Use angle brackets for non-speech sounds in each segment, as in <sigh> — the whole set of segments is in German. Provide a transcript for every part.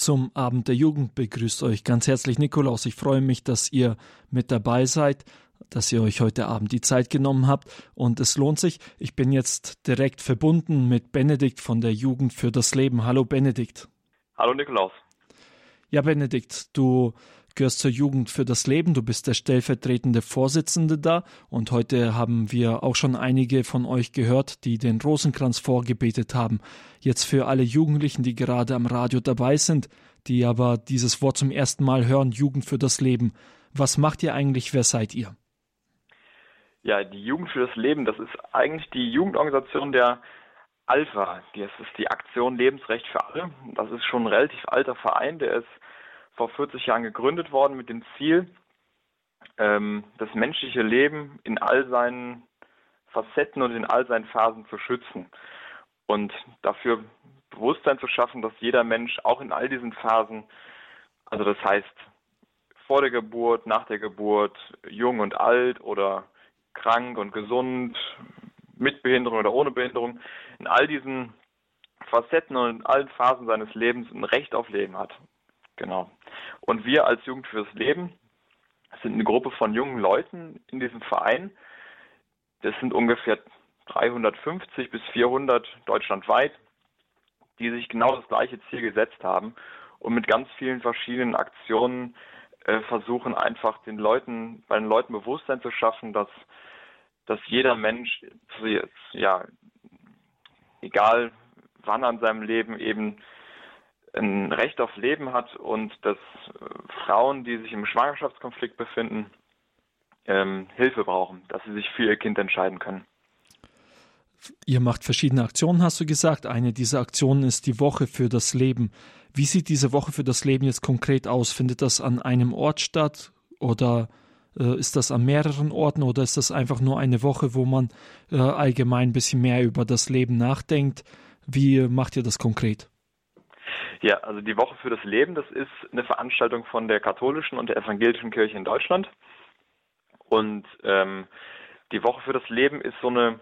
zum Abend der Jugend begrüßt euch ganz herzlich Nikolaus. Ich freue mich, dass ihr mit dabei seid, dass ihr euch heute Abend die Zeit genommen habt und es lohnt sich. Ich bin jetzt direkt verbunden mit Benedikt von der Jugend für das Leben. Hallo Benedikt. Hallo Nikolaus. Ja, Benedikt, du gehörst zur Jugend für das Leben. Du bist der stellvertretende Vorsitzende da. Und heute haben wir auch schon einige von euch gehört, die den Rosenkranz vorgebetet haben. Jetzt für alle Jugendlichen, die gerade am Radio dabei sind, die aber dieses Wort zum ersten Mal hören, Jugend für das Leben. Was macht ihr eigentlich? Wer seid ihr? Ja, die Jugend für das Leben, das ist eigentlich die Jugendorganisation der Alpha. Das ist die Aktion Lebensrecht für alle. Das ist schon ein relativ alter Verein, der ist vor 40 Jahren gegründet worden mit dem Ziel, ähm, das menschliche Leben in all seinen Facetten und in all seinen Phasen zu schützen und dafür Bewusstsein zu schaffen, dass jeder Mensch auch in all diesen Phasen, also das heißt vor der Geburt, nach der Geburt, jung und alt oder krank und gesund, mit Behinderung oder ohne Behinderung, in all diesen Facetten und in allen Phasen seines Lebens ein Recht auf Leben hat. Genau. Und wir als Jugend fürs Leben sind eine Gruppe von jungen Leuten in diesem Verein. Das sind ungefähr 350 bis 400 deutschlandweit, die sich genau das gleiche Ziel gesetzt haben und mit ganz vielen verschiedenen Aktionen äh, versuchen einfach den Leuten, bei den Leuten Bewusstsein zu schaffen, dass, dass jeder Mensch, ja, egal wann an seinem Leben eben ein Recht auf Leben hat und dass äh, Frauen, die sich im Schwangerschaftskonflikt befinden, ähm, Hilfe brauchen, dass sie sich für ihr Kind entscheiden können. Ihr macht verschiedene Aktionen, hast du gesagt. Eine dieser Aktionen ist die Woche für das Leben. Wie sieht diese Woche für das Leben jetzt konkret aus? Findet das an einem Ort statt oder äh, ist das an mehreren Orten oder ist das einfach nur eine Woche, wo man äh, allgemein ein bisschen mehr über das Leben nachdenkt? Wie macht ihr das konkret? Ja, also die Woche für das Leben, das ist eine Veranstaltung von der katholischen und der evangelischen Kirche in Deutschland. Und ähm, die Woche für das Leben ist so eine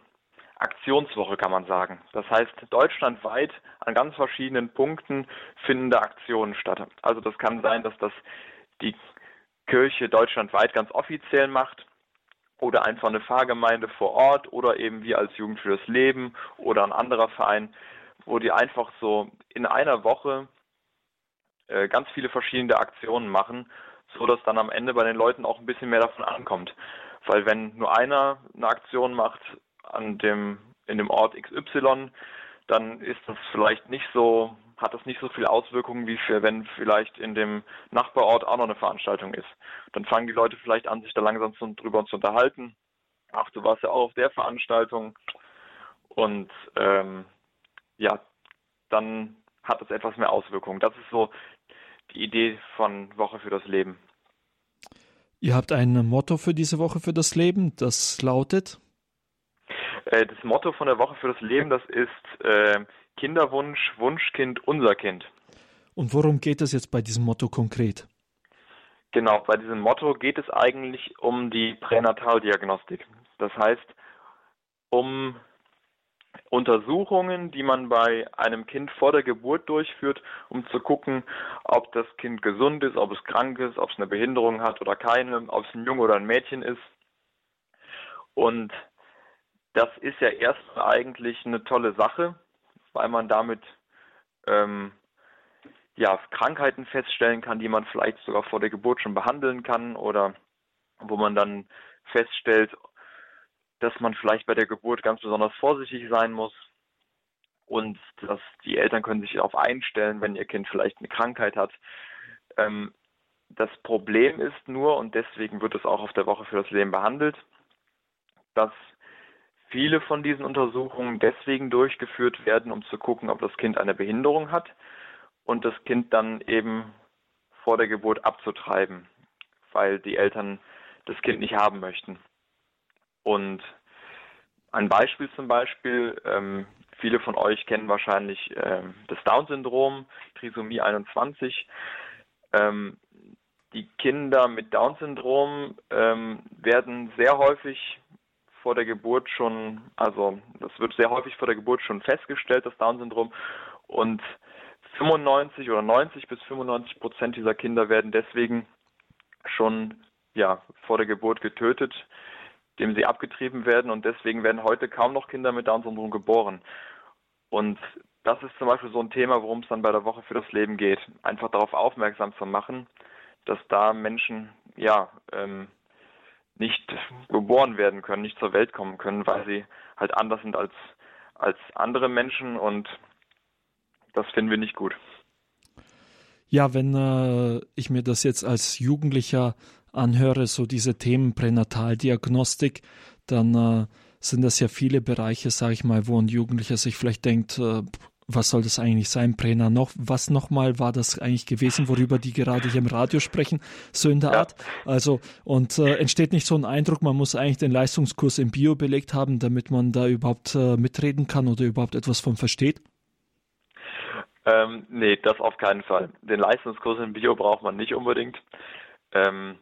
Aktionswoche, kann man sagen. Das heißt, deutschlandweit an ganz verschiedenen Punkten finden da Aktionen statt. Also das kann sein, dass das die Kirche deutschlandweit ganz offiziell macht oder einfach eine Pfarrgemeinde vor Ort oder eben wir als Jugend für das Leben oder ein anderer Verein wo die einfach so in einer Woche äh, ganz viele verschiedene Aktionen machen, so dass dann am Ende bei den Leuten auch ein bisschen mehr davon ankommt. Weil wenn nur einer eine Aktion macht an dem in dem Ort XY, dann ist das vielleicht nicht so, hat das nicht so viele Auswirkungen, wie für, wenn vielleicht in dem Nachbarort auch noch eine Veranstaltung ist. Dann fangen die Leute vielleicht an, sich da langsam zu, drüber zu unterhalten. Ach, du warst ja auch auf der Veranstaltung. Und ähm, ja, dann hat es etwas mehr Auswirkungen. Das ist so die Idee von Woche für das Leben. Ihr habt ein Motto für diese Woche für das Leben, das lautet? Äh, das Motto von der Woche für das Leben, das ist äh, Kinderwunsch, Wunschkind, unser Kind. Und worum geht es jetzt bei diesem Motto konkret? Genau, bei diesem Motto geht es eigentlich um die Pränataldiagnostik. Das heißt, um Untersuchungen, die man bei einem Kind vor der Geburt durchführt, um zu gucken, ob das Kind gesund ist, ob es krank ist, ob es eine Behinderung hat oder keine, ob es ein Junge oder ein Mädchen ist. Und das ist ja erstmal eigentlich eine tolle Sache, weil man damit ähm, ja, Krankheiten feststellen kann, die man vielleicht sogar vor der Geburt schon behandeln kann oder wo man dann feststellt, dass man vielleicht bei der Geburt ganz besonders vorsichtig sein muss und dass die Eltern können sich darauf einstellen, wenn ihr Kind vielleicht eine Krankheit hat. Ähm, das Problem ist nur, und deswegen wird es auch auf der Woche für das Leben behandelt, dass viele von diesen Untersuchungen deswegen durchgeführt werden, um zu gucken, ob das Kind eine Behinderung hat und das Kind dann eben vor der Geburt abzutreiben, weil die Eltern das Kind nicht haben möchten. Und ein Beispiel zum Beispiel, ähm, viele von euch kennen wahrscheinlich ähm, das Down-Syndrom, Trisomie 21. Ähm, die Kinder mit Down-Syndrom ähm, werden sehr häufig vor der Geburt schon, also das wird sehr häufig vor der Geburt schon festgestellt, das Down-Syndrom. Und 95 oder 90 bis 95 Prozent dieser Kinder werden deswegen schon ja, vor der Geburt getötet, indem sie abgetrieben werden und deswegen werden heute kaum noch Kinder mit Down-Syndrom geboren. Und das ist zum Beispiel so ein Thema, worum es dann bei der Woche für das Leben geht. Einfach darauf aufmerksam zu machen, dass da Menschen ja ähm, nicht geboren werden können, nicht zur Welt kommen können, weil sie halt anders sind als, als andere Menschen und das finden wir nicht gut. Ja, wenn äh, ich mir das jetzt als Jugendlicher anhöre, so diese Themen Pränataldiagnostik, dann äh, sind das ja viele Bereiche, sage ich mal, wo ein Jugendlicher sich vielleicht denkt, äh, was soll das eigentlich sein, Prena noch? Was nochmal war das eigentlich gewesen, worüber die gerade hier im Radio sprechen, so in der ja. Art? Also, und äh, entsteht nicht so ein Eindruck, man muss eigentlich den Leistungskurs im Bio belegt haben, damit man da überhaupt äh, mitreden kann oder überhaupt etwas von versteht? Ähm, nee, das auf keinen Fall. Den Leistungskurs im Bio braucht man nicht unbedingt. Ähm,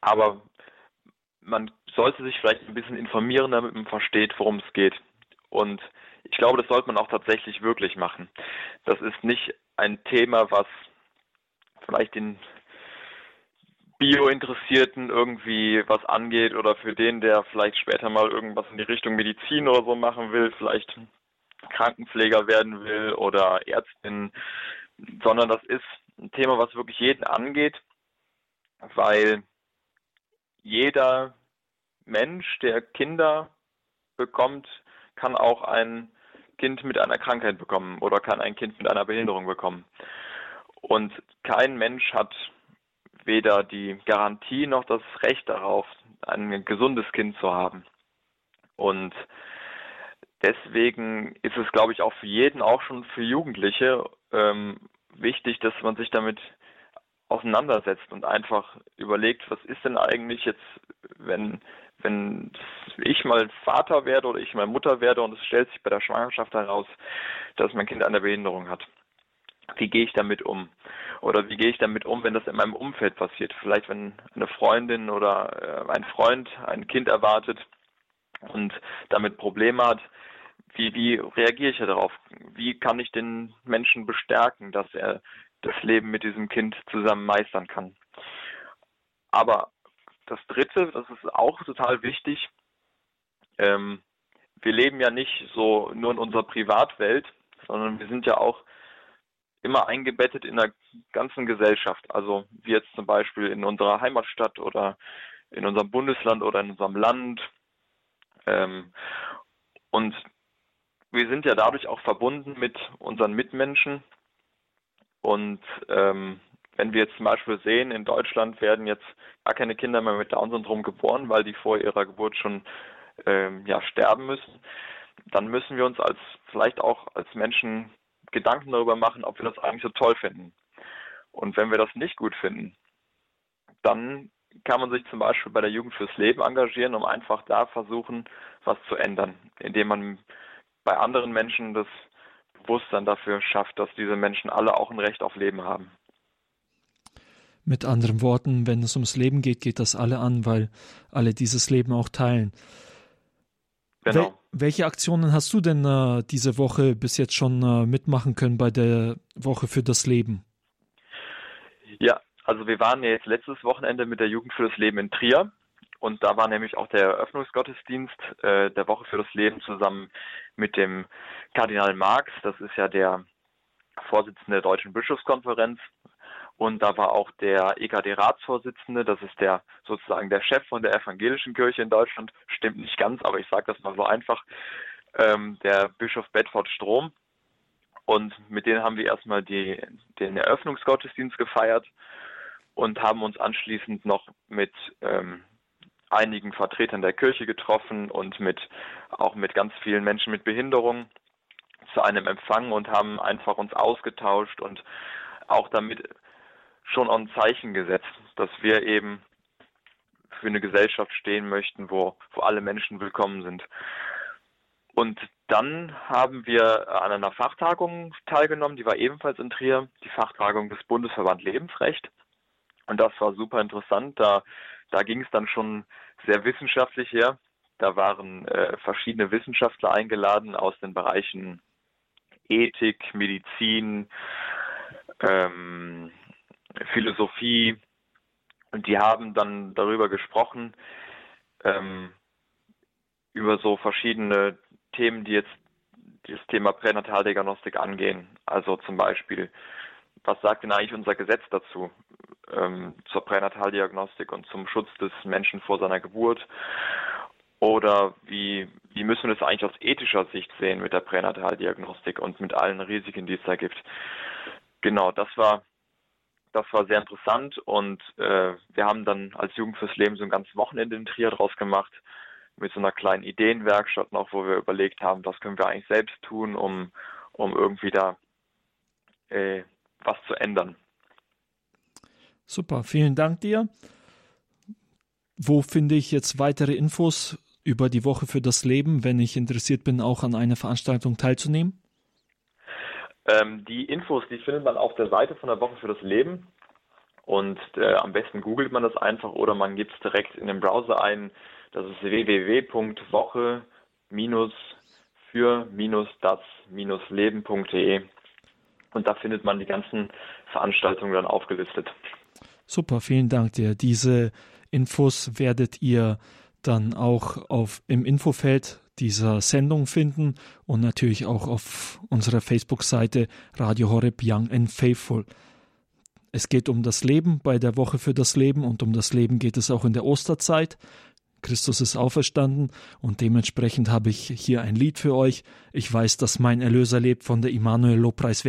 aber man sollte sich vielleicht ein bisschen informieren, damit man versteht, worum es geht. Und ich glaube, das sollte man auch tatsächlich wirklich machen. Das ist nicht ein Thema, was vielleicht den Bio-Interessierten irgendwie was angeht oder für den, der vielleicht später mal irgendwas in die Richtung Medizin oder so machen will, vielleicht Krankenpfleger werden will oder Ärztin, sondern das ist ein Thema, was wirklich jeden angeht, weil jeder Mensch, der Kinder bekommt, kann auch ein Kind mit einer Krankheit bekommen oder kann ein Kind mit einer Behinderung bekommen. Und kein Mensch hat weder die Garantie noch das Recht darauf, ein gesundes Kind zu haben. Und deswegen ist es, glaube ich, auch für jeden, auch schon für Jugendliche, ähm, wichtig, dass man sich damit auseinandersetzt und einfach überlegt, was ist denn eigentlich jetzt, wenn wenn ich mal Vater werde oder ich mal Mutter werde und es stellt sich bei der Schwangerschaft heraus, dass mein Kind eine Behinderung hat. Wie gehe ich damit um? Oder wie gehe ich damit um, wenn das in meinem Umfeld passiert? Vielleicht wenn eine Freundin oder äh, ein Freund ein Kind erwartet und damit Probleme hat, wie, wie reagiere ich darauf? Wie kann ich den Menschen bestärken, dass er das Leben mit diesem Kind zusammen meistern kann? Aber das Dritte, das ist auch total wichtig, ähm, wir leben ja nicht so nur in unserer Privatwelt, sondern wir sind ja auch immer eingebettet in der ganzen Gesellschaft. Also wie jetzt zum Beispiel in unserer Heimatstadt oder in unserem Bundesland oder in unserem Land. Ähm, und wir sind ja dadurch auch verbunden mit unseren Mitmenschen. Und ähm, wenn wir jetzt zum Beispiel sehen, in Deutschland werden jetzt gar keine Kinder mehr mit Down-Syndrom geboren, weil die vor ihrer Geburt schon ähm, ja, sterben müssen, dann müssen wir uns als vielleicht auch als Menschen Gedanken darüber machen, ob wir das eigentlich so toll finden. Und wenn wir das nicht gut finden, dann kann man sich zum Beispiel bei der Jugend fürs Leben engagieren, um einfach da versuchen, was zu ändern, indem man bei anderen Menschen das Bewusstsein dafür schafft, dass diese Menschen alle auch ein Recht auf Leben haben. Mit anderen Worten, wenn es ums Leben geht, geht das alle an, weil alle dieses Leben auch teilen. Genau. Wel welche Aktionen hast du denn äh, diese Woche bis jetzt schon äh, mitmachen können bei der Woche für das Leben? Ja, also wir waren ja jetzt letztes Wochenende mit der Jugend für das Leben in Trier und da war nämlich auch der Eröffnungsgottesdienst äh, der Woche für das Leben zusammen mit dem Kardinal Marx. Das ist ja der Vorsitzende der Deutschen Bischofskonferenz und da war auch der EKD-Ratsvorsitzende, das ist der sozusagen der Chef von der evangelischen Kirche in Deutschland, stimmt nicht ganz, aber ich sage das mal so einfach, ähm, der Bischof Bedford Strom. Und mit denen haben wir erstmal die, den Eröffnungsgottesdienst gefeiert und haben uns anschließend noch mit ähm, einigen Vertretern der Kirche getroffen und mit auch mit ganz vielen Menschen mit Behinderung zu einem Empfang und haben einfach uns ausgetauscht und auch damit schon ein Zeichen gesetzt, dass wir eben für eine Gesellschaft stehen möchten, wo, wo alle Menschen willkommen sind. Und dann haben wir an einer Fachtagung teilgenommen, die war ebenfalls in Trier, die Fachtagung des Bundesverband Lebensrecht. Und das war super interessant. Da, da ging es dann schon sehr wissenschaftlich her. Da waren äh, verschiedene Wissenschaftler eingeladen aus den Bereichen Ethik, Medizin, ähm, Philosophie. Und die haben dann darüber gesprochen, ähm, über so verschiedene Themen, die jetzt das Thema Pränataldiagnostik angehen. Also zum Beispiel, was sagt denn eigentlich unser Gesetz dazu ähm, zur Pränataldiagnostik und zum Schutz des Menschen vor seiner Geburt? Oder wie, wie müssen wir das eigentlich aus ethischer Sicht sehen mit der Pränataldiagnostik und mit allen Risiken, die es da gibt? Genau, das war das war sehr interessant und äh, wir haben dann als Jugend fürs Leben so ein ganzes Wochenende in Trier draus gemacht mit so einer kleinen Ideenwerkstatt noch, wo wir überlegt haben, was können wir eigentlich selbst tun, um, um irgendwie da äh, was zu ändern. Super, vielen Dank dir. Wo finde ich jetzt weitere Infos über die Woche für das Leben, wenn ich interessiert bin, auch an einer Veranstaltung teilzunehmen? Ähm, die Infos, die findet man auf der Seite von der Woche für das Leben. Und äh, am besten googelt man das einfach oder man gibt es direkt in den Browser ein. Das ist www.woche-für-das-leben.de. Und da findet man die ganzen Veranstaltungen dann aufgelistet. Super, vielen Dank dir. Diese Infos werdet ihr dann auch auf, im Infofeld dieser Sendung finden und natürlich auch auf unserer Facebook-Seite Radio Horeb Young and Faithful. Es geht um das Leben bei der Woche für das Leben und um das Leben geht es auch in der Osterzeit. Christus ist auferstanden und dementsprechend habe ich hier ein Lied für euch. Ich weiß, dass mein Erlöser lebt von der Immanuel Lobpreis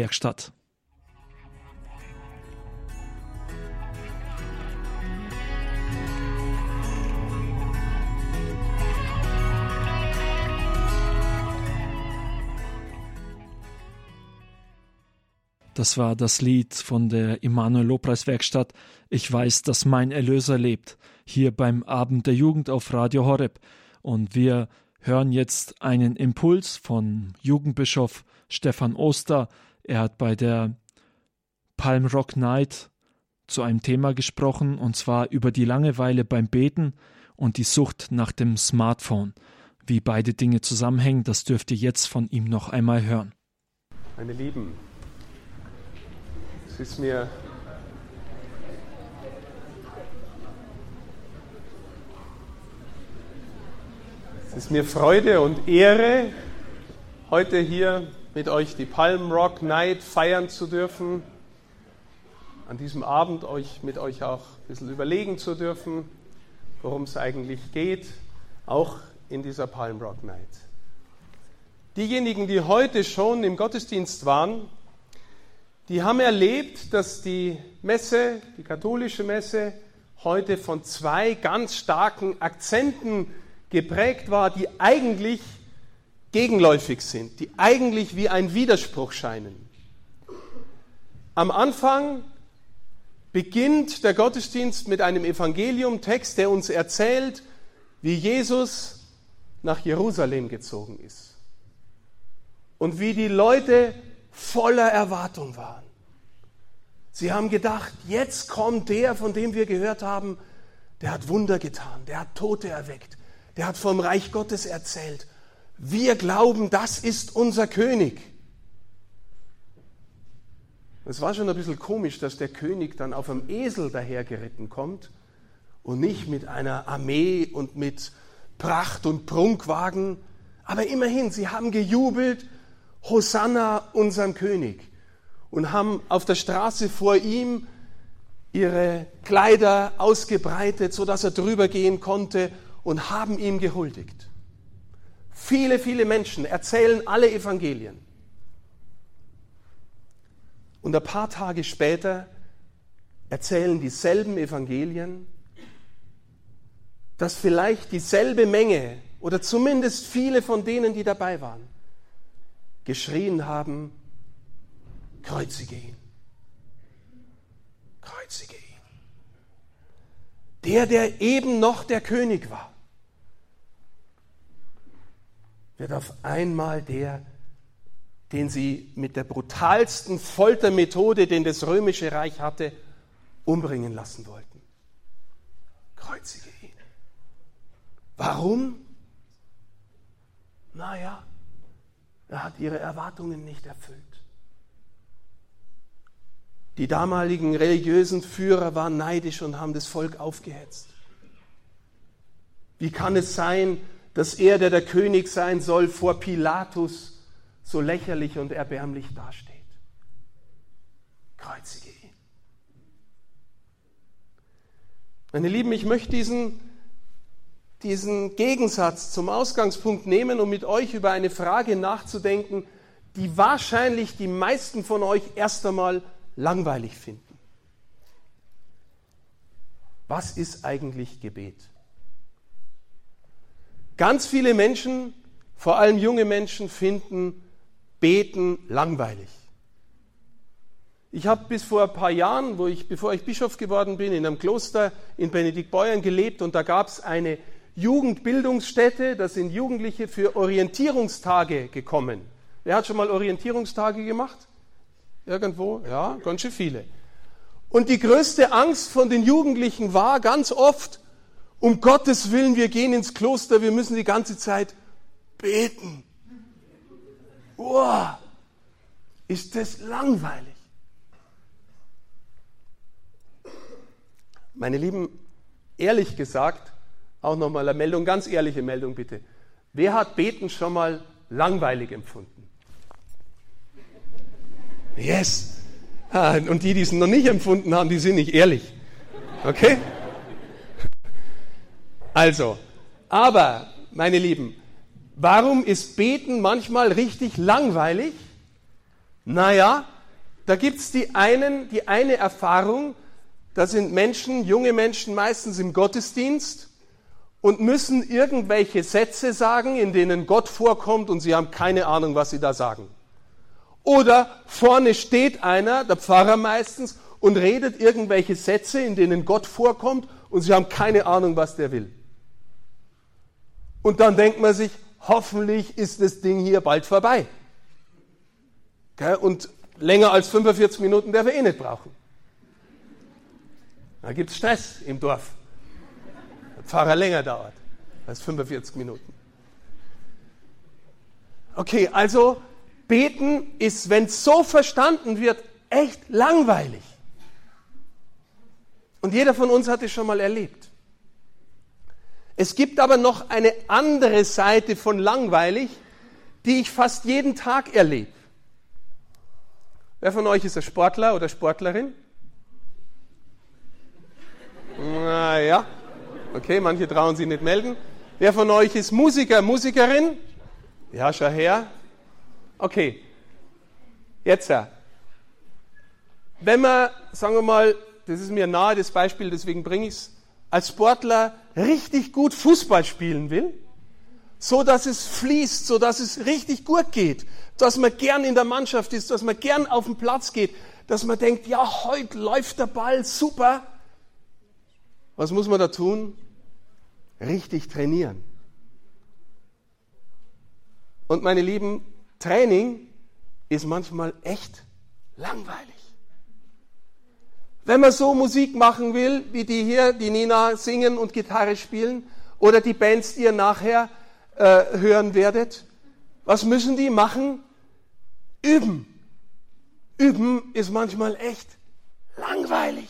Das war das Lied von der Immanuel Lobpreis Werkstatt. Ich weiß, dass mein Erlöser lebt. Hier beim Abend der Jugend auf Radio Horeb. Und wir hören jetzt einen Impuls von Jugendbischof Stefan Oster. Er hat bei der Palm Rock Night zu einem Thema gesprochen, und zwar über die Langeweile beim Beten und die Sucht nach dem Smartphone. Wie beide Dinge zusammenhängen, das dürft ihr jetzt von ihm noch einmal hören. Meine Lieben, es ist mir es ist mir Freude und Ehre, heute hier mit euch die Palm Rock Night feiern zu dürfen. An diesem Abend euch mit euch auch ein bisschen überlegen zu dürfen, worum es eigentlich geht, auch in dieser Palm Rock Night. Diejenigen, die heute schon im Gottesdienst waren, die haben erlebt, dass die Messe, die katholische Messe, heute von zwei ganz starken Akzenten geprägt war, die eigentlich gegenläufig sind, die eigentlich wie ein Widerspruch scheinen. Am Anfang beginnt der Gottesdienst mit einem Evangeliumtext, der uns erzählt, wie Jesus nach Jerusalem gezogen ist und wie die Leute voller Erwartung waren. Sie haben gedacht, jetzt kommt der, von dem wir gehört haben, der hat Wunder getan, der hat Tote erweckt, der hat vom Reich Gottes erzählt. Wir glauben, das ist unser König. Es war schon ein bisschen komisch, dass der König dann auf einem Esel dahergeritten kommt und nicht mit einer Armee und mit Pracht und Prunkwagen. Aber immerhin, sie haben gejubelt, Hosanna unserem König und haben auf der Straße vor ihm ihre Kleider ausgebreitet, sodass er drüber gehen konnte und haben ihm gehuldigt. Viele, viele Menschen erzählen alle Evangelien. Und ein paar Tage später erzählen dieselben Evangelien, dass vielleicht dieselbe Menge oder zumindest viele von denen, die dabei waren, geschrien haben, kreuzige ihn, kreuzige ihn. Der, der eben noch der König war, wird auf einmal der, den sie mit der brutalsten Foltermethode, den das römische Reich hatte, umbringen lassen wollten. Kreuzige ihn. Warum? Naja, Er hat ihre Erwartungen nicht erfüllt. Die damaligen religiösen Führer waren neidisch und haben das Volk aufgehetzt. Wie kann es sein, dass er, der der König sein soll, vor Pilatus so lächerlich und erbärmlich dasteht? Kreuzige ihn. Meine Lieben, ich möchte diesen, diesen Gegensatz zum Ausgangspunkt nehmen, um mit euch über eine Frage nachzudenken, die wahrscheinlich die meisten von euch erst einmal langweilig finden. Was ist eigentlich Gebet? Ganz viele Menschen, vor allem junge Menschen, finden Beten langweilig. Ich habe bis vor ein paar Jahren, wo ich, bevor ich Bischof geworden bin, in einem Kloster in Benediktbeuern gelebt und da gab es eine Jugendbildungsstätte, da sind Jugendliche für Orientierungstage gekommen. Wer hat schon mal Orientierungstage gemacht? Irgendwo? Ja, ganz schön viele. Und die größte Angst von den Jugendlichen war ganz oft, um Gottes Willen, wir gehen ins Kloster, wir müssen die ganze Zeit beten. Wow, ist das langweilig. Meine Lieben, ehrlich gesagt, auch nochmal eine Meldung, ganz ehrliche Meldung bitte. Wer hat Beten schon mal langweilig empfunden? Yes. Ah, und die, die es noch nicht empfunden haben, die sind nicht ehrlich. Okay? Also, aber, meine Lieben, warum ist Beten manchmal richtig langweilig? Naja, da gibt es die, die eine Erfahrung, da sind Menschen, junge Menschen meistens im Gottesdienst und müssen irgendwelche Sätze sagen, in denen Gott vorkommt und sie haben keine Ahnung, was sie da sagen. Oder vorne steht einer, der Pfarrer meistens, und redet irgendwelche Sätze, in denen Gott vorkommt und sie haben keine Ahnung, was der will. Und dann denkt man sich, hoffentlich ist das Ding hier bald vorbei. Und länger als 45 Minuten der wir eh nicht brauchen. Da gibt es Stress im Dorf. Der Pfarrer länger dauert als 45 Minuten. Okay, also Beten ist, wenn es so verstanden wird, echt langweilig. Und jeder von uns hat es schon mal erlebt. Es gibt aber noch eine andere Seite von langweilig, die ich fast jeden Tag erlebe. Wer von euch ist ein Sportler oder Sportlerin? Naja, okay, manche trauen sich nicht melden. Wer von euch ist Musiker, Musikerin? Ja, schau her, Okay, jetzt, wenn man, sagen wir mal, das ist mir nahe das Beispiel, deswegen bringe ich es, als Sportler richtig gut Fußball spielen will, so dass es fließt, so dass es richtig gut geht, dass man gern in der Mannschaft ist, dass man gern auf den Platz geht, dass man denkt, ja, heute läuft der Ball super. Was muss man da tun? Richtig trainieren. Und meine Lieben, Training ist manchmal echt langweilig. Wenn man so Musik machen will, wie die hier, die Nina singen und Gitarre spielen, oder die Bands, die ihr nachher äh, hören werdet, was müssen die machen? Üben. Üben ist manchmal echt langweilig.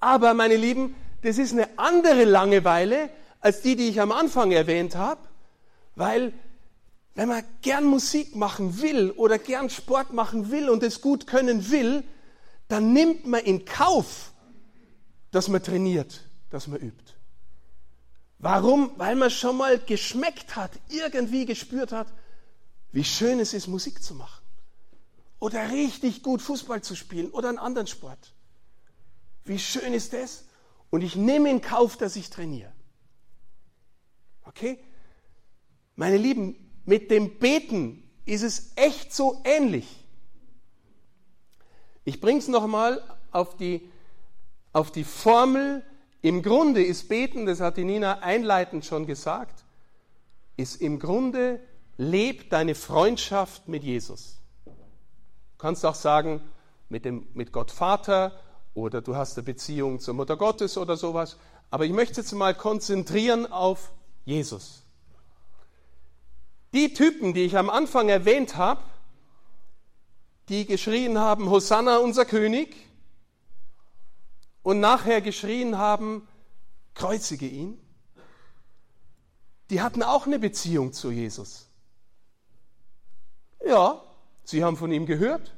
Aber, meine Lieben, das ist eine andere Langeweile als die, die ich am Anfang erwähnt habe, weil wenn man gern Musik machen will oder gern Sport machen will und es gut können will, dann nimmt man in Kauf, dass man trainiert, dass man übt. Warum? Weil man schon mal geschmeckt hat, irgendwie gespürt hat, wie schön es ist, Musik zu machen. Oder richtig gut Fußball zu spielen oder einen anderen Sport. Wie schön ist das? Und ich nehme in Kauf, dass ich trainiere. Okay? Meine Lieben, mit dem Beten ist es echt so ähnlich. Ich bringe es nochmal auf die, auf die Formel. Im Grunde ist Beten, das hat die Nina einleitend schon gesagt, ist im Grunde, lebt deine Freundschaft mit Jesus. Du kannst auch sagen, mit, dem, mit Gott Vater oder du hast eine Beziehung zur Mutter Gottes oder sowas. Aber ich möchte jetzt mal konzentrieren auf Jesus. Die Typen, die ich am Anfang erwähnt habe, die geschrien haben, Hosanna, unser König, und nachher geschrien haben, kreuzige ihn, die hatten auch eine Beziehung zu Jesus. Ja, sie haben von ihm gehört.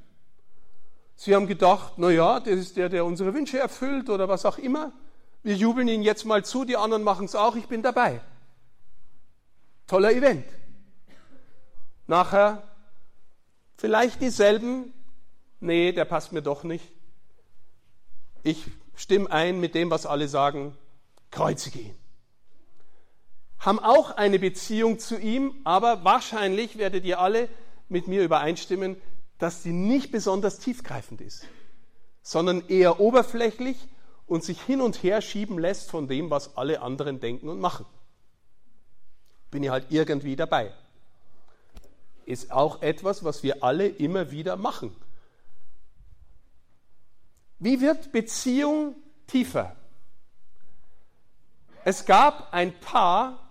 Sie haben gedacht, na ja, das ist der, der unsere Wünsche erfüllt oder was auch immer. Wir jubeln ihn jetzt mal zu, die anderen machen es auch, ich bin dabei. Toller Event. Nachher vielleicht dieselben, nee, der passt mir doch nicht. Ich stimme ein mit dem, was alle sagen, kreuzige ihn. Haben auch eine Beziehung zu ihm, aber wahrscheinlich werdet ihr alle mit mir übereinstimmen, dass sie nicht besonders tiefgreifend ist, sondern eher oberflächlich und sich hin und her schieben lässt von dem, was alle anderen denken und machen. Bin ich halt irgendwie dabei. Ist auch etwas, was wir alle immer wieder machen. Wie wird Beziehung tiefer? Es gab ein Paar,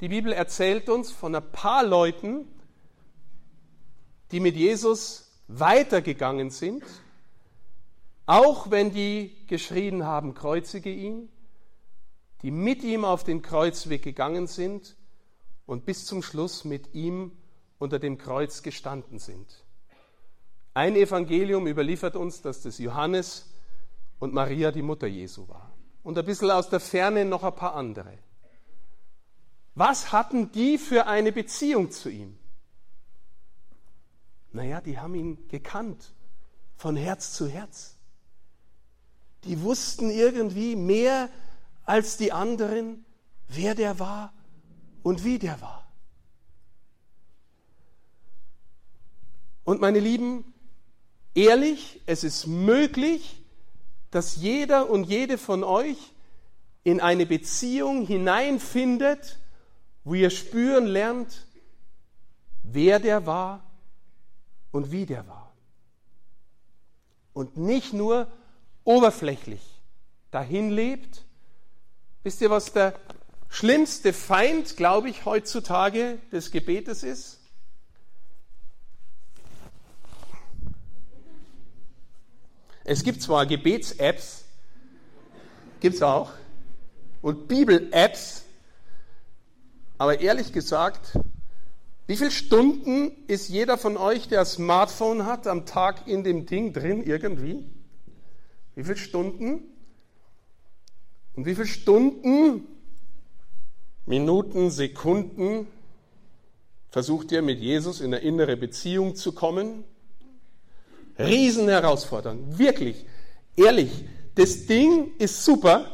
die Bibel erzählt uns von ein paar Leuten, die mit Jesus weitergegangen sind, auch wenn die geschrien haben, kreuzige ihn, die mit ihm auf den Kreuzweg gegangen sind und bis zum Schluss mit ihm unter dem Kreuz gestanden sind. Ein Evangelium überliefert uns, dass das Johannes und Maria die Mutter Jesu war. Und ein bisschen aus der Ferne noch ein paar andere. Was hatten die für eine Beziehung zu ihm? Naja, die haben ihn gekannt, von Herz zu Herz. Die wussten irgendwie mehr als die anderen, wer der war und wie der war. Und meine Lieben, ehrlich, es ist möglich, dass jeder und jede von euch in eine Beziehung hineinfindet, wo ihr spüren lernt, wer der war und wie der war. Und nicht nur oberflächlich dahin lebt. Wisst ihr, was der schlimmste Feind, glaube ich, heutzutage des Gebetes ist? Es gibt zwar Gebets-Apps, gibt es auch, und Bibel-Apps, aber ehrlich gesagt, wie viele Stunden ist jeder von euch, der ein Smartphone hat, am Tag in dem Ding drin irgendwie? Wie viele Stunden? Und wie viele Stunden, Minuten, Sekunden versucht ihr mit Jesus in eine innere Beziehung zu kommen? Riesenherausforderung, wirklich, ehrlich. Das Ding ist super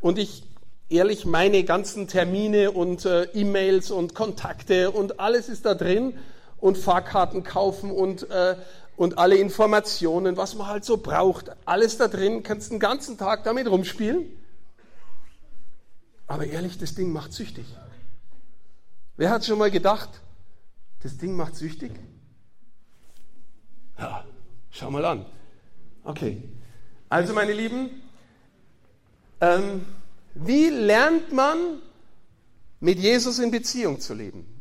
und ich ehrlich, meine ganzen Termine und äh, E-Mails und Kontakte und alles ist da drin und Fahrkarten kaufen und, äh, und alle Informationen, was man halt so braucht, alles da drin, kannst den ganzen Tag damit rumspielen. Aber ehrlich, das Ding macht süchtig. Wer hat schon mal gedacht, das Ding macht süchtig? Ja, schau mal an. Okay. Also, meine Lieben, ähm, wie lernt man mit Jesus in Beziehung zu leben?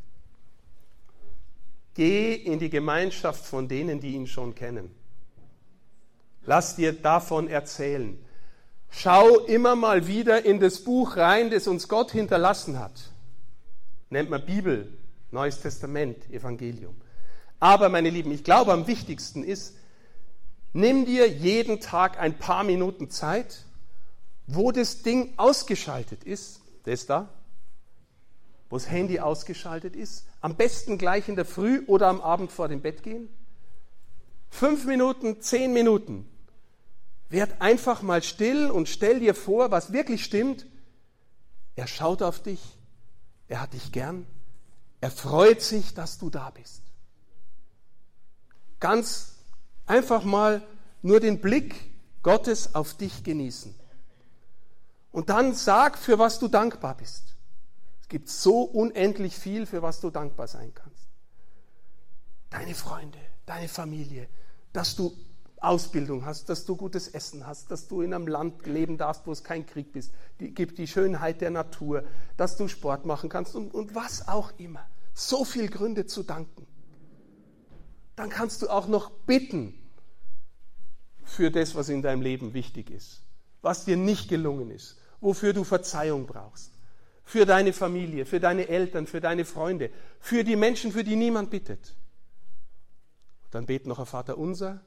Geh in die Gemeinschaft von denen, die ihn schon kennen. Lass dir davon erzählen. Schau immer mal wieder in das Buch rein, das uns Gott hinterlassen hat. Nennt man Bibel, Neues Testament, Evangelium. Aber meine Lieben, ich glaube am wichtigsten ist, nimm dir jeden Tag ein paar Minuten Zeit wo das Ding ausgeschaltet ist, das da, wo das Handy ausgeschaltet ist, am besten gleich in der Früh oder am Abend vor dem Bett gehen. Fünf Minuten, zehn Minuten. Werd einfach mal still und stell dir vor, was wirklich stimmt. Er schaut auf dich, er hat dich gern, er freut sich, dass du da bist. Ganz einfach mal nur den Blick Gottes auf dich genießen. Und dann sag, für was du dankbar bist. Es gibt so unendlich viel, für was du dankbar sein kannst. Deine Freunde, deine Familie, dass du Ausbildung hast, dass du gutes Essen hast, dass du in einem Land leben darfst, wo es kein Krieg ist, die, gibt die Schönheit der Natur, dass du Sport machen kannst und, und was auch immer. so viele Gründe zu danken. Dann kannst du auch noch bitten für das, was in deinem Leben wichtig ist, was dir nicht gelungen ist, wofür du Verzeihung brauchst. Für deine Familie, für deine Eltern, für deine Freunde, für die Menschen, für die niemand bittet. Dann bet noch ein Vater unser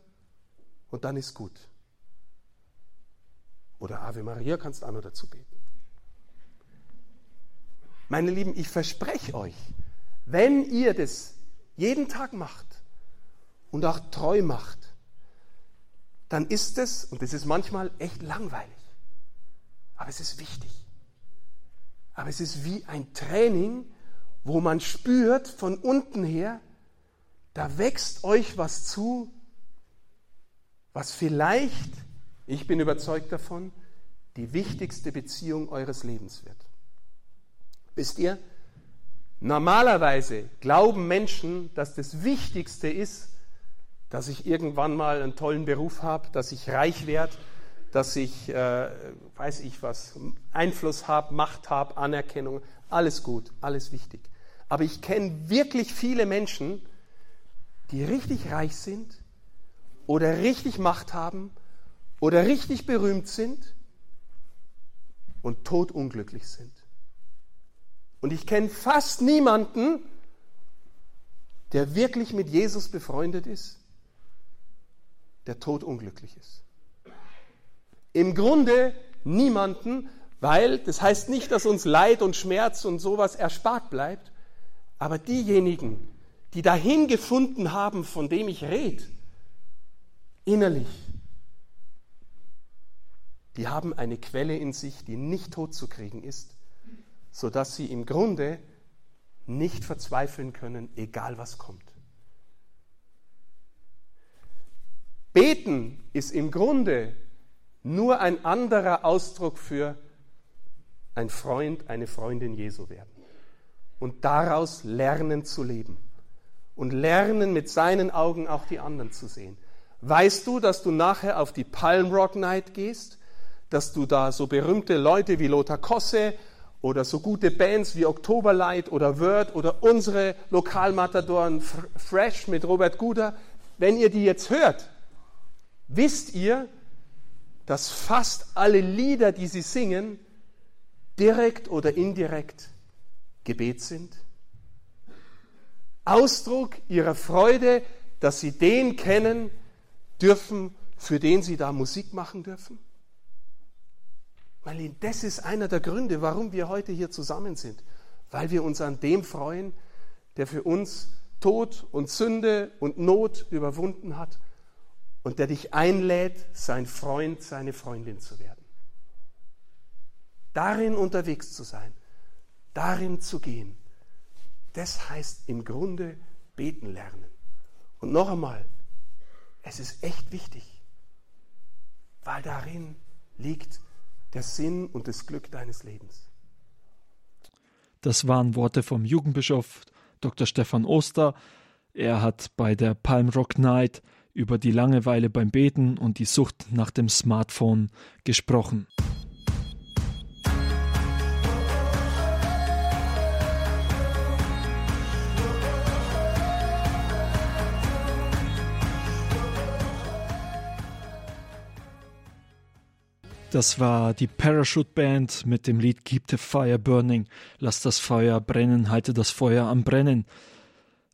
und dann ist gut. Oder Ave Maria kannst auch noch dazu beten. Meine Lieben, ich verspreche euch, wenn ihr das jeden Tag macht und auch treu macht, dann ist es, und das ist manchmal echt langweilig, aber es ist wichtig. Aber es ist wie ein Training, wo man spürt von unten her, da wächst euch was zu, was vielleicht, ich bin überzeugt davon, die wichtigste Beziehung eures Lebens wird. Wisst ihr, normalerweise glauben Menschen, dass das Wichtigste ist, dass ich irgendwann mal einen tollen Beruf habe, dass ich reich werde, dass ich, äh, weiß ich was, Einfluss habe, Macht habe, Anerkennung, alles gut, alles wichtig. Aber ich kenne wirklich viele Menschen, die richtig reich sind oder richtig Macht haben oder richtig berühmt sind und todunglücklich sind. Und ich kenne fast niemanden, der wirklich mit Jesus befreundet ist, der todunglücklich ist. Im Grunde niemanden, weil das heißt nicht, dass uns Leid und Schmerz und sowas erspart bleibt, aber diejenigen, die dahin gefunden haben, von dem ich rede, innerlich, die haben eine Quelle in sich, die nicht tot zu kriegen ist, sodass sie im Grunde nicht verzweifeln können, egal was kommt. Beten ist im Grunde nur ein anderer Ausdruck für ein Freund, eine Freundin Jesu werden. Und daraus lernen zu leben. Und lernen mit seinen Augen auch die anderen zu sehen. Weißt du, dass du nachher auf die Palm Rock Night gehst? Dass du da so berühmte Leute wie Lothar Kosse oder so gute Bands wie Oktoberlight oder Word oder unsere Lokalmatadoren Fresh mit Robert Guder, wenn ihr die jetzt hört, wisst ihr, dass fast alle Lieder, die sie singen, direkt oder indirekt Gebet sind? Ausdruck ihrer Freude, dass sie den kennen dürfen, für den sie da Musik machen dürfen? Weil das ist einer der Gründe, warum wir heute hier zusammen sind. Weil wir uns an dem freuen, der für uns Tod und Sünde und Not überwunden hat und der dich einlädt, sein Freund, seine Freundin zu werden. Darin unterwegs zu sein, darin zu gehen, das heißt im Grunde beten lernen. Und noch einmal, es ist echt wichtig, weil darin liegt der Sinn und das Glück deines Lebens. Das waren Worte vom Jugendbischof Dr. Stefan Oster. Er hat bei der Palm Rock Night über die Langeweile beim Beten und die Sucht nach dem Smartphone gesprochen. Das war die Parachute Band mit dem Lied Keep the Fire Burning. Lass das Feuer brennen, halte das Feuer am Brennen.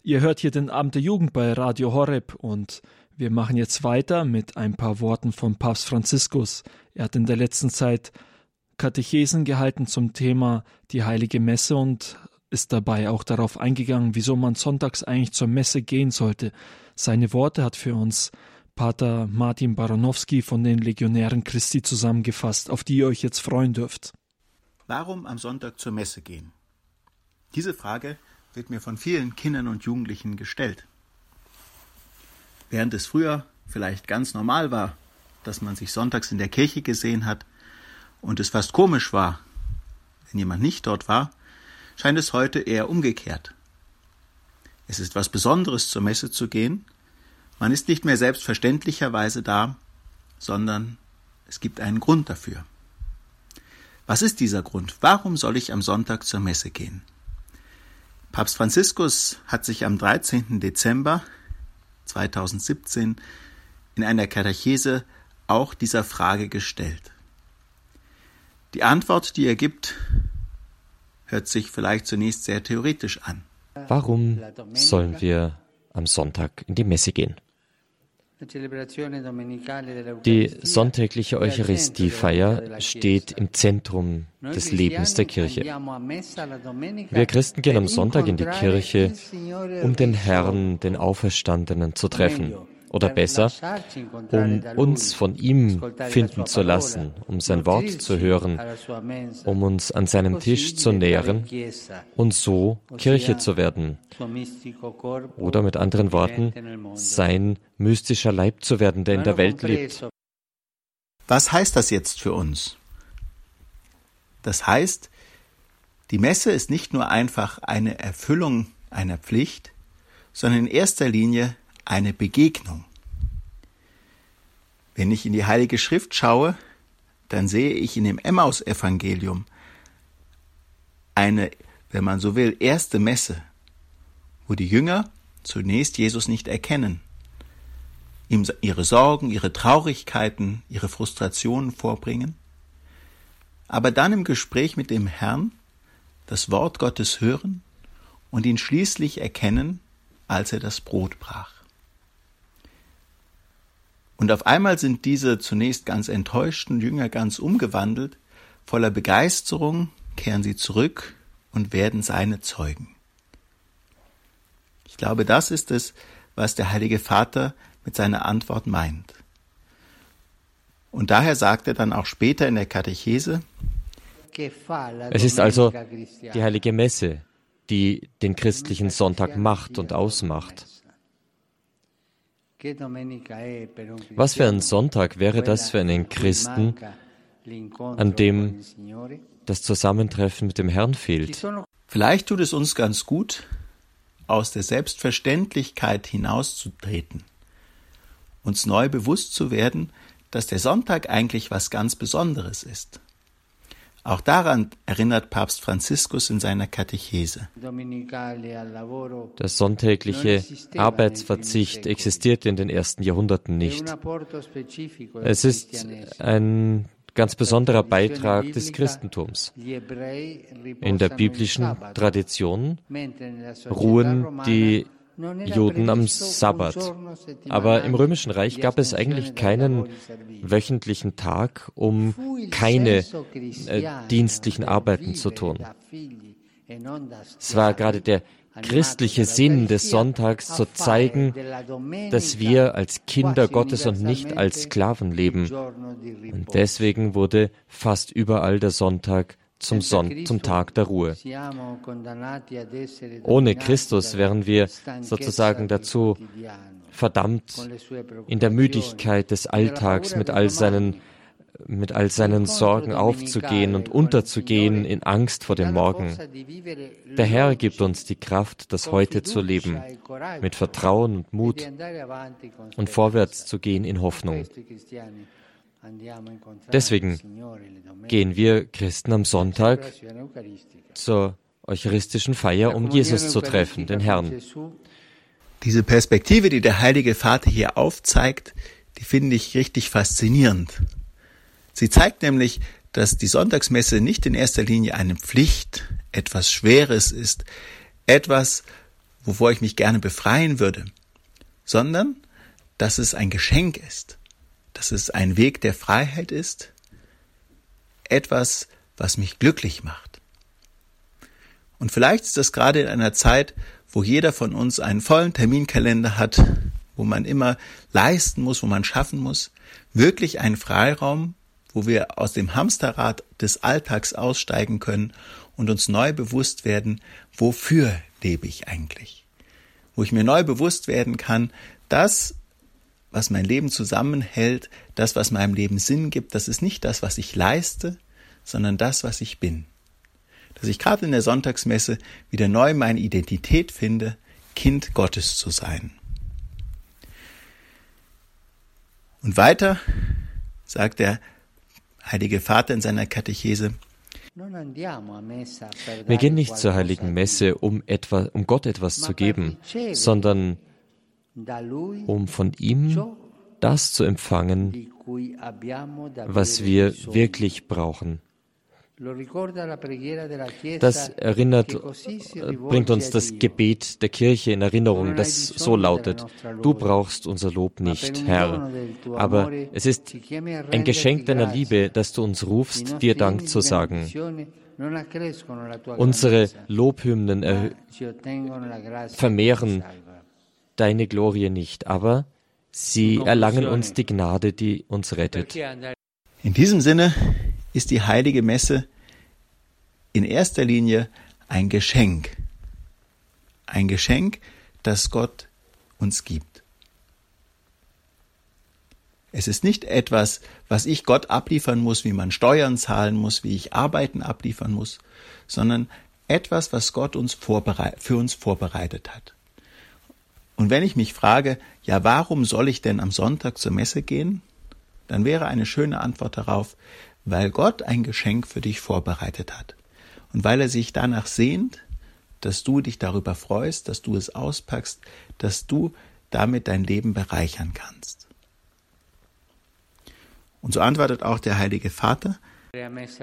Ihr hört hier den Abend der Jugend bei Radio Horeb und wir machen jetzt weiter mit ein paar Worten von Papst Franziskus. Er hat in der letzten Zeit Katechesen gehalten zum Thema die heilige Messe und ist dabei auch darauf eingegangen, wieso man sonntags eigentlich zur Messe gehen sollte. Seine Worte hat für uns Pater Martin Baranowski von den Legionären Christi zusammengefasst, auf die ihr euch jetzt freuen dürft. Warum am Sonntag zur Messe gehen? Diese Frage wird mir von vielen Kindern und Jugendlichen gestellt. Während es früher vielleicht ganz normal war, dass man sich sonntags in der Kirche gesehen hat und es fast komisch war, wenn jemand nicht dort war, scheint es heute eher umgekehrt. Es ist was Besonderes, zur Messe zu gehen, man ist nicht mehr selbstverständlicherweise da, sondern es gibt einen Grund dafür. Was ist dieser Grund? Warum soll ich am Sonntag zur Messe gehen? Papst Franziskus hat sich am 13. Dezember 2017 in einer Katechese auch dieser Frage gestellt. Die Antwort, die er gibt, hört sich vielleicht zunächst sehr theoretisch an. Warum sollen wir am Sonntag in die Messe gehen? Die sonntägliche Eucharistiefeier steht im Zentrum des Lebens der Kirche. Wir Christen gehen am Sonntag in die Kirche, um den Herrn, den Auferstandenen, zu treffen oder besser, um uns von ihm finden zu lassen, um sein Wort zu hören, um uns an seinem Tisch zu nähren und so Kirche zu werden. Oder mit anderen Worten, sein mystischer Leib zu werden, der in der Welt lebt. Was heißt das jetzt für uns? Das heißt, die Messe ist nicht nur einfach eine Erfüllung einer Pflicht, sondern in erster Linie eine Begegnung. Wenn ich in die Heilige Schrift schaue, dann sehe ich in dem Emmaus-Evangelium eine, wenn man so will, erste Messe, wo die Jünger zunächst Jesus nicht erkennen, ihm ihre Sorgen, ihre Traurigkeiten, ihre Frustrationen vorbringen, aber dann im Gespräch mit dem Herrn das Wort Gottes hören und ihn schließlich erkennen, als er das Brot brach. Und auf einmal sind diese zunächst ganz enttäuschten Jünger ganz umgewandelt, voller Begeisterung kehren sie zurück und werden seine Zeugen. Ich glaube, das ist es, was der Heilige Vater mit seiner Antwort meint. Und daher sagt er dann auch später in der Katechese, es ist also die heilige Messe, die den christlichen Sonntag macht und ausmacht. Was für ein Sonntag wäre das für einen Christen, an dem das Zusammentreffen mit dem Herrn fehlt? Vielleicht tut es uns ganz gut, aus der Selbstverständlichkeit hinauszutreten, uns neu bewusst zu werden, dass der Sonntag eigentlich was ganz Besonderes ist. Auch daran erinnert Papst Franziskus in seiner Katechese. Der sonntägliche Arbeitsverzicht existierte in den ersten Jahrhunderten nicht. Es ist ein ganz besonderer Beitrag des Christentums. In der biblischen Tradition ruhen die Juden am Sabbat. Aber im Römischen Reich gab es eigentlich keinen wöchentlichen Tag, um keine äh, dienstlichen Arbeiten zu tun. Es war gerade der christliche Sinn des Sonntags zu zeigen, dass wir als Kinder Gottes und nicht als Sklaven leben. Und deswegen wurde fast überall der Sonntag zum, Son zum Tag der Ruhe. Ohne Christus wären wir sozusagen dazu verdammt, in der Müdigkeit des Alltags mit all seinen mit all seinen Sorgen aufzugehen und unterzugehen in Angst vor dem Morgen. Der Herr gibt uns die Kraft, das heute zu leben, mit Vertrauen und Mut und vorwärts zu gehen in Hoffnung. Deswegen gehen wir Christen am Sonntag zur eucharistischen Feier, um Jesus zu treffen, den Herrn. Diese Perspektive, die der Heilige Vater hier aufzeigt, die finde ich richtig faszinierend. Sie zeigt nämlich, dass die Sonntagsmesse nicht in erster Linie eine Pflicht, etwas Schweres ist, etwas, wovor ich mich gerne befreien würde, sondern dass es ein Geschenk ist dass es ein Weg der Freiheit ist, etwas, was mich glücklich macht. Und vielleicht ist das gerade in einer Zeit, wo jeder von uns einen vollen Terminkalender hat, wo man immer leisten muss, wo man schaffen muss, wirklich ein Freiraum, wo wir aus dem Hamsterrad des Alltags aussteigen können und uns neu bewusst werden, wofür lebe ich eigentlich? Wo ich mir neu bewusst werden kann, dass was mein Leben zusammenhält, das, was meinem Leben Sinn gibt, das ist nicht das, was ich leiste, sondern das, was ich bin. Dass ich gerade in der Sonntagsmesse wieder neu meine Identität finde, Kind Gottes zu sein. Und weiter sagt der Heilige Vater in seiner Katechese, Wir gehen nicht zur heiligen Messe, um, etwa, um Gott etwas zu geben, sondern um von ihm das zu empfangen, was wir wirklich brauchen. Das erinnert, äh, bringt uns das Gebet der Kirche in Erinnerung, das so lautet, du brauchst unser Lob nicht, Herr, aber es ist ein Geschenk deiner Liebe, dass du uns rufst, dir Dank zu sagen. Unsere Lobhymnen vermehren deine Glorie nicht, aber sie erlangen uns die Gnade, die uns rettet. In diesem Sinne ist die heilige Messe in erster Linie ein Geschenk. Ein Geschenk, das Gott uns gibt. Es ist nicht etwas, was ich Gott abliefern muss, wie man Steuern zahlen muss, wie ich Arbeiten abliefern muss, sondern etwas, was Gott uns für uns vorbereitet hat. Und wenn ich mich frage, ja, warum soll ich denn am Sonntag zur Messe gehen? Dann wäre eine schöne Antwort darauf, weil Gott ein Geschenk für dich vorbereitet hat. Und weil er sich danach sehnt, dass du dich darüber freust, dass du es auspackst, dass du damit dein Leben bereichern kannst. Und so antwortet auch der Heilige Vater.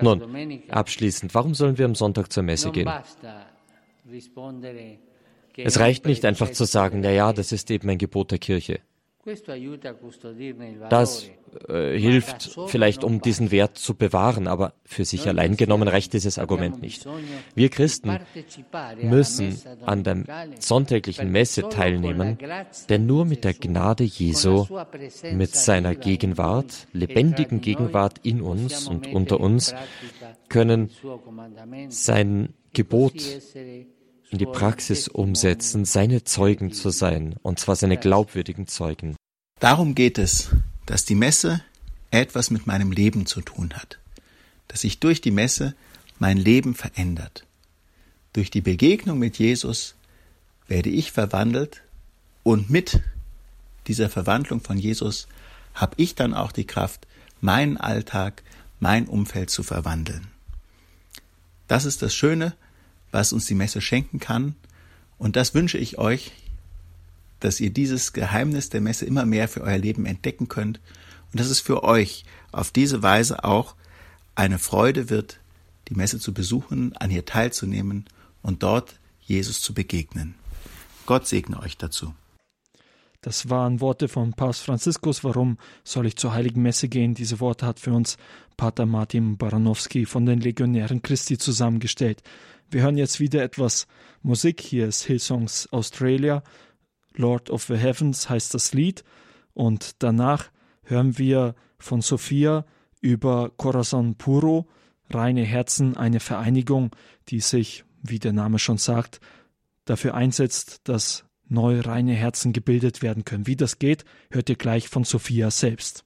Nun, abschließend, warum sollen wir am Sonntag zur Messe gehen? Es reicht nicht einfach zu sagen, na ja, das ist eben ein Gebot der Kirche. Das äh, hilft vielleicht, um diesen Wert zu bewahren, aber für sich allein genommen reicht dieses Argument nicht. Wir Christen müssen an der sonntäglichen Messe teilnehmen, denn nur mit der Gnade Jesu, mit seiner Gegenwart, lebendigen Gegenwart in uns und unter uns, können sein Gebot in die Praxis umsetzen, seine Zeugen zu sein, und zwar seine glaubwürdigen Zeugen. Darum geht es, dass die Messe etwas mit meinem Leben zu tun hat, dass sich durch die Messe mein Leben verändert. Durch die Begegnung mit Jesus werde ich verwandelt und mit dieser Verwandlung von Jesus habe ich dann auch die Kraft, meinen Alltag, mein Umfeld zu verwandeln. Das ist das Schöne was uns die Messe schenken kann. Und das wünsche ich euch, dass ihr dieses Geheimnis der Messe immer mehr für euer Leben entdecken könnt und dass es für euch auf diese Weise auch eine Freude wird, die Messe zu besuchen, an ihr teilzunehmen und dort Jesus zu begegnen. Gott segne euch dazu. Das waren Worte von Papst Franziskus. Warum soll ich zur Heiligen Messe gehen? Diese Worte hat für uns Pater Martin Baranowski von den Legionären Christi zusammengestellt. Wir hören jetzt wieder etwas Musik. Hier ist Hillsongs Australia. Lord of the Heavens heißt das Lied. Und danach hören wir von Sophia über Corazon Puro, reine Herzen, eine Vereinigung, die sich, wie der Name schon sagt, dafür einsetzt, dass neue reine Herzen gebildet werden können. Wie das geht, hört ihr gleich von Sophia selbst.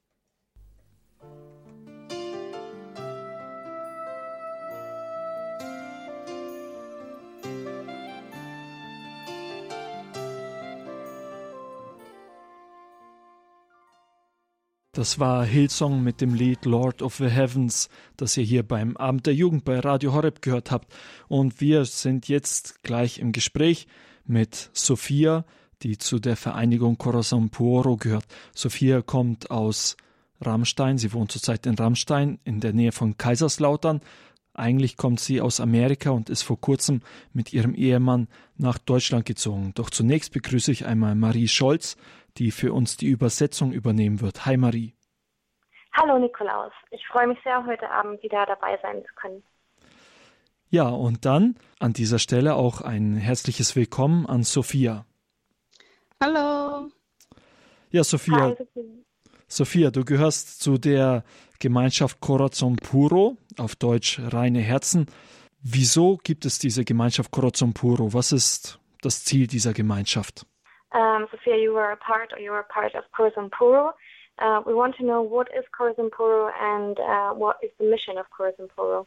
Das war Hillsong mit dem Lied Lord of the Heavens, das ihr hier beim Abend der Jugend bei Radio Horeb gehört habt. Und wir sind jetzt gleich im Gespräch mit Sophia, die zu der Vereinigung Corazon Puoro gehört. Sophia kommt aus Rammstein. Sie wohnt zurzeit in Rammstein in der Nähe von Kaiserslautern. Eigentlich kommt sie aus Amerika und ist vor kurzem mit ihrem Ehemann nach Deutschland gezogen. Doch zunächst begrüße ich einmal Marie Scholz die für uns die Übersetzung übernehmen wird. Hi Marie. Hallo Nikolaus, ich freue mich sehr, heute Abend wieder dabei sein zu können. Ja, und dann an dieser Stelle auch ein herzliches Willkommen an Sophia. Hallo. Ja, Sophia. Hi, Sophia. Sophia, du gehörst zu der Gemeinschaft Corazon Puro, auf Deutsch reine Herzen. Wieso gibt es diese Gemeinschaft Corazon Puro? Was ist das Ziel dieser Gemeinschaft? Um, Sophia, you were a part, or you were a part of Corazon Puro. Uh, we want to know what is Corazon Puro and uh, what is the mission of Corazon Puro.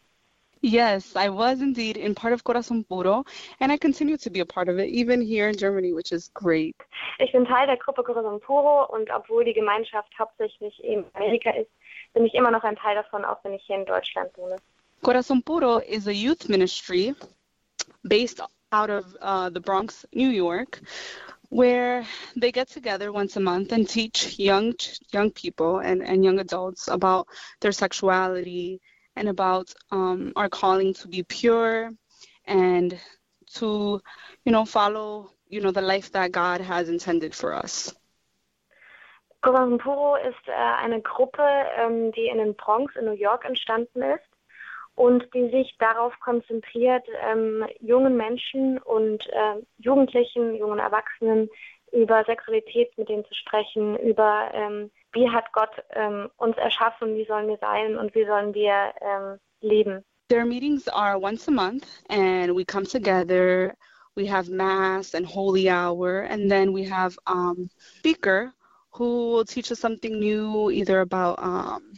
Yes, I was indeed in part of Corazon Puro, and I continue to be a part of it, even here in Germany, which is great. Ich bin Teil der Gruppe Corazon Puro und obwohl die Gemeinschaft hauptsächlich in Amerika ist, bin ich immer noch ein Teil davon, auch wenn ich hier in Deutschland wohne. Corazon Puro is a youth ministry based out of uh, the Bronx, New York, where they get together once a month and teach young young people and, and young adults about their sexuality and about um, our calling to be pure and to you know follow you know the life that God has intended for us. Corazon Puro ist äh, eine Gruppe, ähm, die in den Bronx in New York entstanden ist und die sich darauf konzentriert, ähm, jungen Menschen und äh, Jugendlichen, jungen Erwachsenen über Sexualität mit denen zu sprechen, über ähm, wie hat Gott ähm, uns erschaffen, wie sollen wir sein und wie sollen wir ähm, leben. Their meetings are once a month and we come together. We have mass and holy hour and then we have um, speaker who will teach us something new either about um,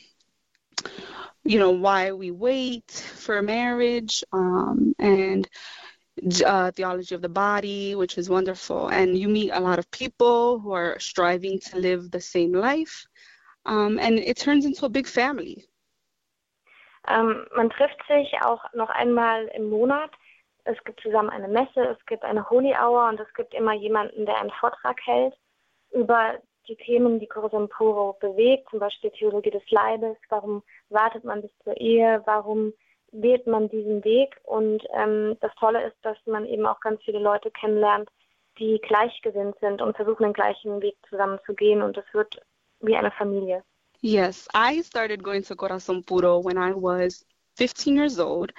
you know why we wait for marriage um, and uh, theology of the body, which is wonderful. And you meet a lot of people who are striving to live the same life, um, and it turns into a big family. Um, man trifft sich auch noch einmal im Monat. Es gibt zusammen eine Messe, es gibt eine Holy Hour und es gibt immer jemanden, der einen Vortrag hält über die Themen, die Corazon Puro bewegt, zum Beispiel Theologie des Leibes, warum wartet man bis zur Ehe, warum wählt man diesen Weg. Und ähm, das Tolle ist, dass man eben auch ganz viele Leute kennenlernt, die gleichgesinnt sind und versuchen, den gleichen Weg zusammen zu gehen. Und es wird wie eine Familie. Yes, I started going to Corazon Puro when I was 15 years old.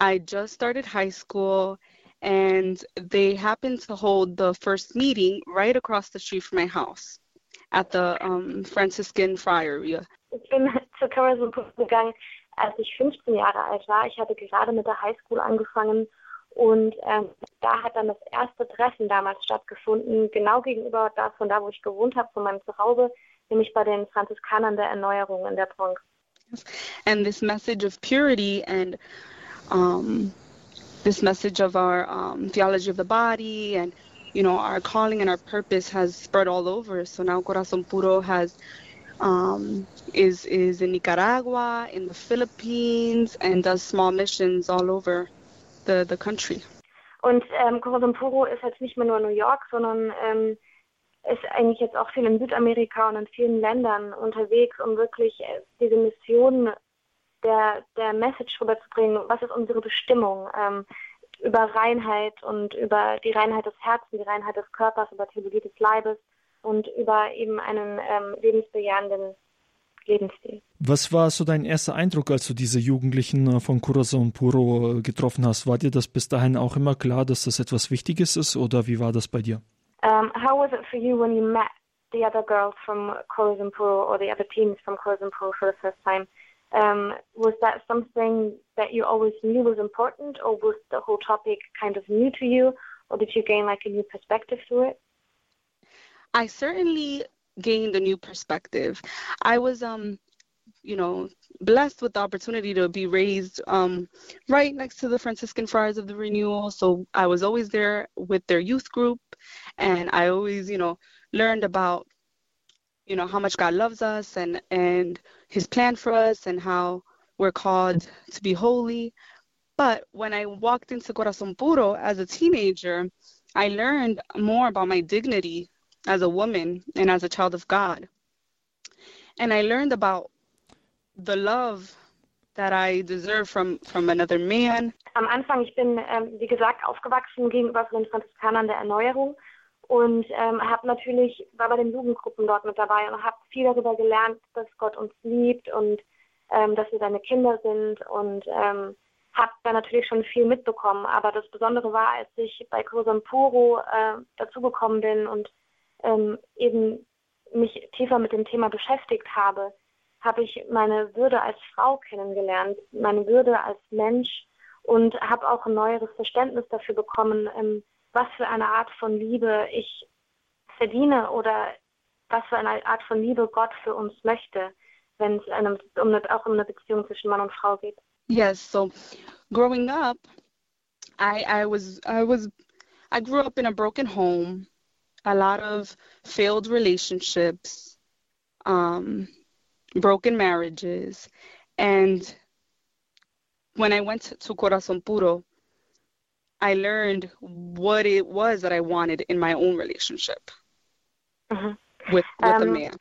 I just started high school and they happened to hold the first meeting right across the street from my house at the um, Franciscan Friary. Ich bin <laughs> zu Corazon Puro gegangen, als ich 15 Jahre alt war. Ich hatte gerade mit der Highschool angefangen und ähm, da hat dann das erste Treffen damals stattgefunden, genau gegenüber da, von da, wo ich gewohnt habe, von meinem Zuhause, nämlich bei den Franziskanern der Erneuerung in der Bronx. And this message of purity and um, this message of our um, theology of the body and you know our calling and our purpose has spread all over. So now Corazon Puro has um, is is in Nicaragua, in the Philippines, and does small missions all over the the country. Und ähm, Corazon Puro ist jetzt nicht mehr nur New York, sondern ähm, ist eigentlich jetzt auch viel in Südamerika und in vielen Ländern unterwegs, um wirklich äh, diese Mission der, der Message rüberzubringen. Was ist unsere Bestimmung? Ähm, über Reinheit und über die Reinheit des Herzens, die Reinheit des Körpers, über Theologie des Leibes und über eben einen ähm, lebensbejahenden Lebensstil. Was war so dein erster Eindruck, als du diese Jugendlichen äh, von Corazon Puro äh, getroffen hast? War dir das bis dahin auch immer klar, dass das etwas Wichtiges ist oder wie war das bei dir? Um, how was it for you when you met the other girls from Corazon Puro or the other teens from Corazon Puro for the first time? Um, was that something that you always knew was important, or was the whole topic kind of new to you, or did you gain like a new perspective to it? I certainly gained a new perspective. I was um you know blessed with the opportunity to be raised um right next to the Franciscan Friars of the Renewal, so I was always there with their youth group and I always, you know, learned about you know how much God loves us and and his plan for us and how we're called to be holy. But when I walked into Corazon Puro as a teenager, I learned more about my dignity as a woman and as a child of God. And I learned about the love that I deserve from, from another man. Am Anfang, ich bin, ähm, wie gesagt, aufgewachsen gegenüber den Franziskanern der Erneuerung und ähm, habe natürlich, war bei den Jugendgruppen dort mit dabei und habe viel darüber gelernt, dass Gott uns liebt und ähm, dass wir seine Kinder sind und ähm, habe da natürlich schon viel mitbekommen. Aber das Besondere war, als ich bei Cosan Puro äh, dazugekommen bin und ähm, eben mich tiefer mit dem Thema beschäftigt habe, habe ich meine Würde als Frau kennengelernt, meine Würde als Mensch und habe auch ein neueres Verständnis dafür bekommen, ähm, was für eine Art von Liebe ich verdiene oder was für eine Art von Liebe Gott für uns möchte, wenn es einem, um eine, auch um eine Beziehung zwischen Mann und Frau geht. Yes, so growing up, I I was I was I grew up in a broken home. A lot of failed relationships, um, broken marriages, and when I went to Corazon Puro, I learned what it was that I wanted in my own relationship mhm. with, with um, a man.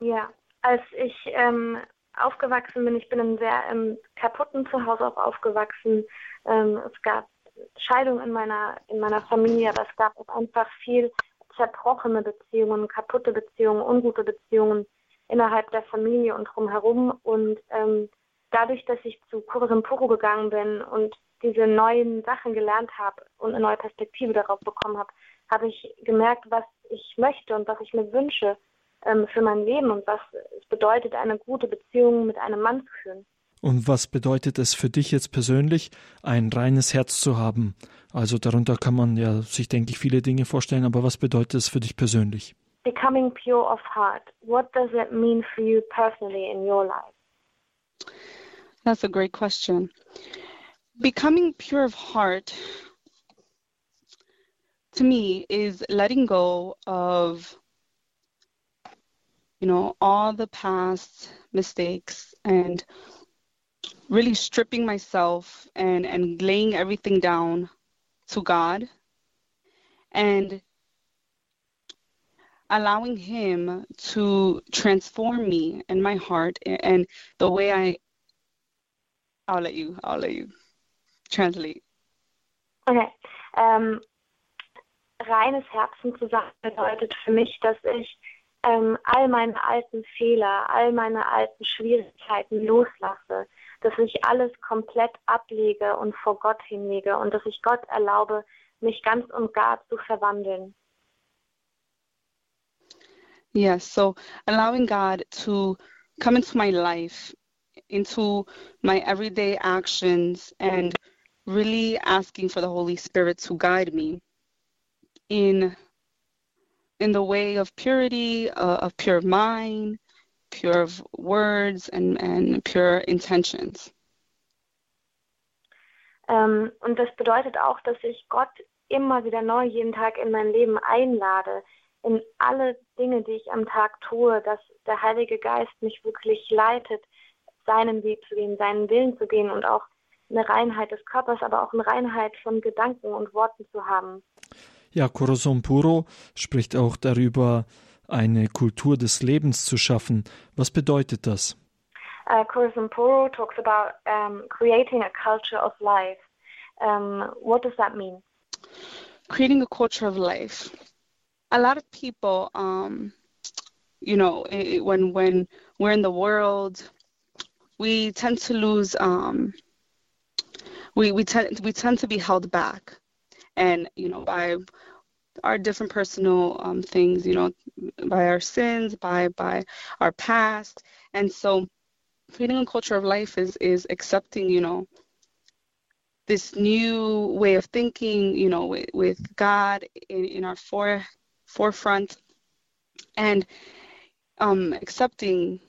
Ja, als ich ähm, aufgewachsen bin, ich bin in einem sehr ähm, kaputten Zuhause auch aufgewachsen. Ähm, es gab Scheidung in meiner, in meiner Familie, aber es gab auch einfach viel zerbrochene Beziehungen, kaputte Beziehungen, ungute Beziehungen innerhalb der Familie und drumherum. Und ähm, dadurch, dass ich zu Kursum Puro gegangen bin und diese neuen Sachen gelernt habe und eine neue Perspektive darauf bekommen habe, habe ich gemerkt, was ich möchte und was ich mir wünsche ähm, für mein Leben und was es bedeutet, eine gute Beziehung mit einem Mann zu führen. Und was bedeutet es für dich jetzt persönlich, ein reines Herz zu haben? Also darunter kann man ja sich, denke ich, viele Dinge vorstellen, aber was bedeutet es für dich persönlich? Becoming pure of heart. What does it mean for you personally in your life? That's a great question. Becoming pure of heart to me is letting go of you know all the past mistakes and really stripping myself and and laying everything down to God and allowing him to transform me and my heart and the way I I'll let you I'll let you translate. Okay. Um, reines Herzen zu sagen bedeutet für mich, dass ich ähm, all meine alten Fehler, all meine alten Schwierigkeiten loslasse, dass ich alles komplett ablege und vor Gott hinlege und dass ich Gott erlaube, mich ganz und gar zu verwandeln. Yes, so allowing God to come into my life, into my everyday actions, and really asking for the Holy Spirit to guide me in in the way of purity, uh, of pure mind, pure words and, and pure intentions. Ähm, und das bedeutet auch, dass ich Gott immer wieder neu jeden Tag in mein Leben einlade, in alle Dinge, die ich am Tag tue, dass der Heilige Geist mich wirklich leitet, seinen Weg zu gehen, seinen Willen zu gehen und auch eine Reinheit des Körpers, aber auch eine Reinheit von Gedanken und Worten zu haben. Ja, Corazon Puro spricht auch darüber, eine Kultur des Lebens zu schaffen. Was bedeutet das? Uh, Corazon Puro talks about um, creating a culture of life. Um, what does that mean? Creating a culture of life. A lot of people, um, you know, when when we're in the world, we tend to lose. Um, we we tend we tend to be held back and you know by our different personal um, things you know by our sins by by our past. And so creating a culture of life is is accepting you know this new way of thinking you know with, with god in, in our fore, forefront and um, accepting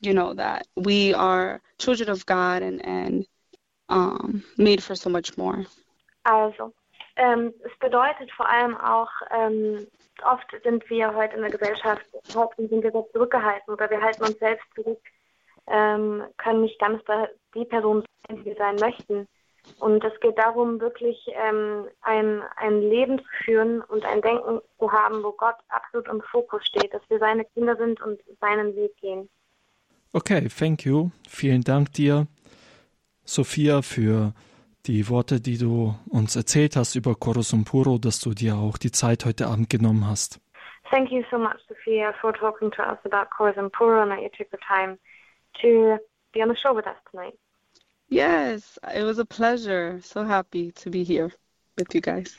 you know that we are children of god and and um, made for so much more. Also Ähm, es bedeutet vor allem auch, ähm, oft sind wir heute in der Gesellschaft, heute sind wir sehr zurückgehalten oder wir halten uns selbst zurück, ähm, können nicht ganz die Person sein, die wir sein möchten. Und es geht darum, wirklich ähm, ein, ein Leben zu führen und ein Denken zu haben, wo Gott absolut im Fokus steht, dass wir seine Kinder sind und seinen Weg gehen. Okay, thank you. Vielen Dank dir, Sophia, für die Worte, die du uns erzählt hast über Chorus Puro, dass du dir auch die Zeit heute Abend genommen hast. Thank you so much, Sophia, for talking to us about Chorus Puro and that you took the time to be on the show with us tonight. Yes, it was a pleasure. So happy to be here with you guys.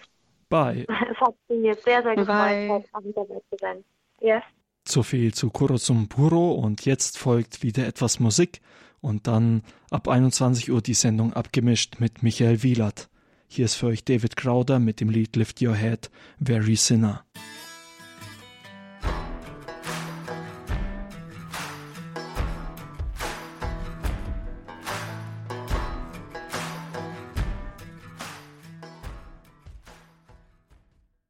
Bye. es hat mich sehr, sehr gefreut, heute Abend dabei zu sein. Yes. So viel zu Kurosum Puro und jetzt folgt wieder etwas Musik und dann ab 21 Uhr die Sendung abgemischt mit Michael Wielert. Hier ist für euch David Crowder mit dem Lied Lift Your Head, Very Sinner.